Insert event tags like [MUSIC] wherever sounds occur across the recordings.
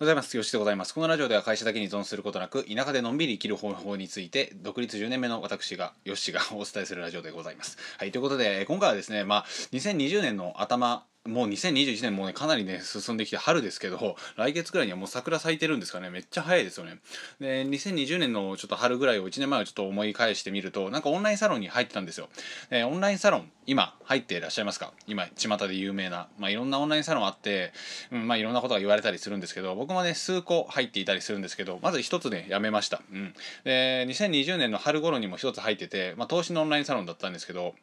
ございます。よしでございます。このラジオでは会社だけに依存することなく、田舎でのんびり生きる方法について、独立10年目の私が、よしがお伝えするラジオでございます。はい、ということで、今回はですね、まあ、2020年の頭もう2021年もねかなりね進んできて春ですけど来月ぐらいにはもう桜咲いてるんですかね。めっちゃ早いですよね。で2020年のちょっと春ぐらいを1年前をちょっと思い返してみるとなんかオンラインサロンに入ってたんですよ。でオンラインサロン今入っていらっしゃいますか？今巷で有名な、まあ、いろんなオンラインサロンあって、うんまあ、いろんなことが言われたりするんですけど僕もね数個入っていたりするんですけどまず一つねやめました、うん、で2020年の春頃にも一つ入ってて、まあ、投資のオンラインサロンだったんですけど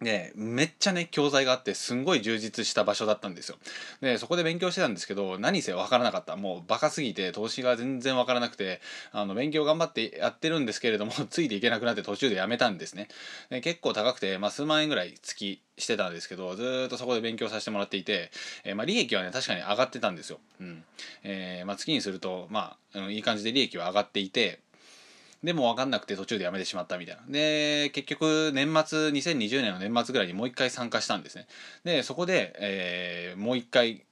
でめっちゃね教材があってすんごい充実した場所だったんですよ。でそこで勉強してたんですけど何せ分からなかった。もうバカすぎて投資が全然分からなくてあの勉強頑張ってやってるんですけれども [LAUGHS] ついていけなくなって途中でやめたんですね。で結構高くて、まあ、数万円ぐらい月してたんですけどずっとそこで勉強させてもらっていて、えー、まあ、利益はね確かに上がってたんですよ、うん。えー、まあ、月にするとまあいい感じで利益は上がっていてでも分かんなくて途中でやめてしまったみたいな。で、結局年末、2020年の年末ぐらいにもう一回参加したんですね。で、そこで、えー、もう一回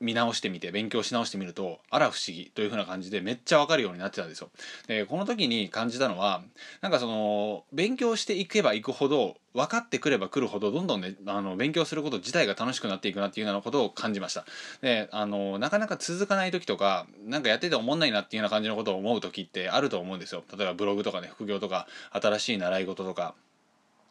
見直してみて勉強し直してみるとあら不思議というふうな感じでめっちゃ分かるようになってたんですよ。でこの時に感じたのはなんかその勉強していけばいくほど分かってくればくるほどどんどんねあの勉強すること自体が楽しくなっていくなっていうようなことを感じました。であのなかなか続かない時とか何かやってて思んないなっていうような感じのことを思う時ってあると思うんですよ。例えばブログとかね副業とか新しい習い事とか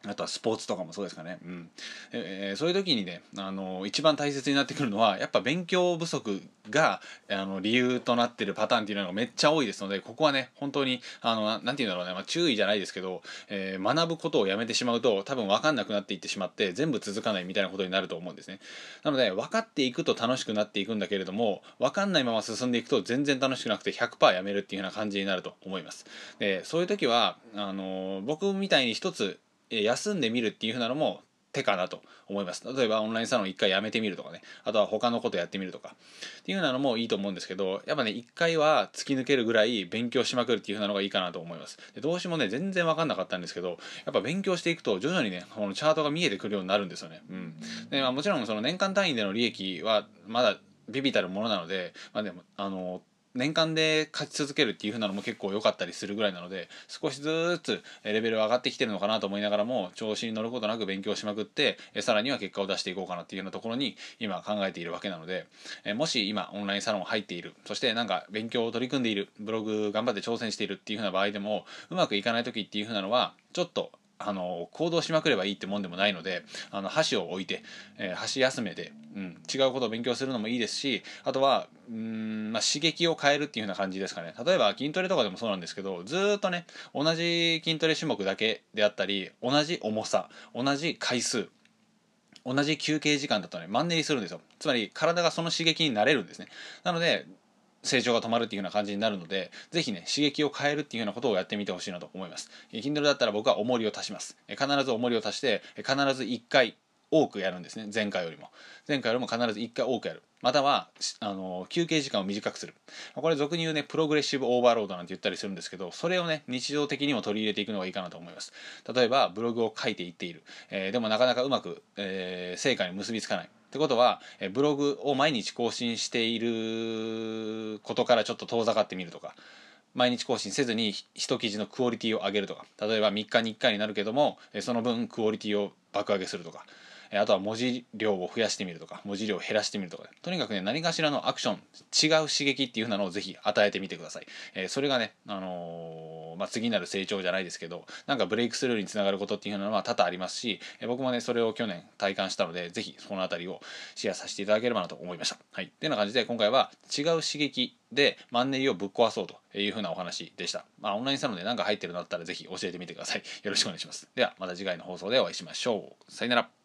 あとはスポーツとかもそうですかね、うん。えー、そういう時にねあの一番大切になってくるのはやっぱ勉強不足があの理由となってるパターンっていうのがめっちゃ多いですのでここはね本当にあのなんて言うんだろうね、まあ、注意じゃないですけど、えー、学ぶことをやめてしまうと多分分かんなくなっていってしまって全部続かないみたいなことになると思うんですね。なので分かっていくと楽しくなっていくんだけれども分かんないまま進んでいくと全然楽しくなくて100%やめるっていうような感じになると思います。でそういう時はあの僕みたいに一つ休んでみるっていう風なのも手かなと思います。例えばオンラインサロン一回やめてみるとかね。あとは他のことやってみるとかっていう風なのもいいと思うんですけどやっぱね一回は突き抜けるぐらい勉強しまくるっていう風なのがいいかなと思います。で動詞もね全然分かんなかったんですけどやっぱ勉強していくと徐々にねこのチャートが見えてくるようになるんですよね。うん。で、まあ、もちろんその年間単位での利益はまだビビたるものなのでまあでもあの年間で勝ち続けるっていう風なのも結構良かったりするぐらいなので少しずつレベル上がってきてるのかなと思いながらも調子に乗ることなく勉強しまくってさらには結果を出していこうかなっていうようなところに今考えているわけなのでもし今オンラインサロン入っているそしてなんか勉強を取り組んでいるブログ頑張って挑戦しているっていう風な場合でもうまくいかない時っていう風なのはちょっとあの行動しまくればいいってもんでもないのであの箸を置いて、えー、箸休めで、うん、違うことを勉強するのもいいですしあとはうん、まあ、刺激を変えるっていうような感じですかね。例えば筋トレとかでもそうなんですけどずっとね同じ筋トレ種目だけであったり同じ重さ同じ回数同じ休憩時間だとねマンネリするんですよ。つまり体がその刺激になれるんですね。なので成長が止まるっていうような感じになるのでぜひね刺激を変えるっていうようなことをやってみてほしいなと思います。え Kindle だったら僕は重りを足します。え必ず重りを足して必ず1回多くやるんですね。前回よりも。前回よりも必ず1回多くやる。またはあの休憩時間を短くする。これ俗に言うねプログレッシブオーバーロードなんて言ったりするんですけどそれをね日常的にも取り入れていくのがいいかなと思います。例えばブログを書いていっている、えー、でもなかなかうまく、えー、成果に結びつかない。ってことはブログを毎日更新していることからちょっと遠ざかってみるとか毎日更新せずに一記事のクオリティを上げるとか例えば3日に1回になるけどもその分クオリティを爆上げするとかあとは文字量を増やしてみるとか文字量を減らしてみるとかとにかくね何かしらのアクション違う刺激っていう風なのをぜひ与えてみてください、えー、それがね、あのー、まあ、次なる成長じゃないですけどなんかブレイクスルーにつながることっていうのは多々ありますし、えー、僕もねそれを去年体感したのでぜひその辺りをシェアさせていただければなと思いましたはいっていうような感じで今回は違う刺激でマンネリをぶっ壊そうというふうなお話でした。まあ、オンラインサロンで何か入ってるのだったらぜひ教えてみてください。よろしくお願いします。ではまた次回の放送でお会いしましょう。さよなら。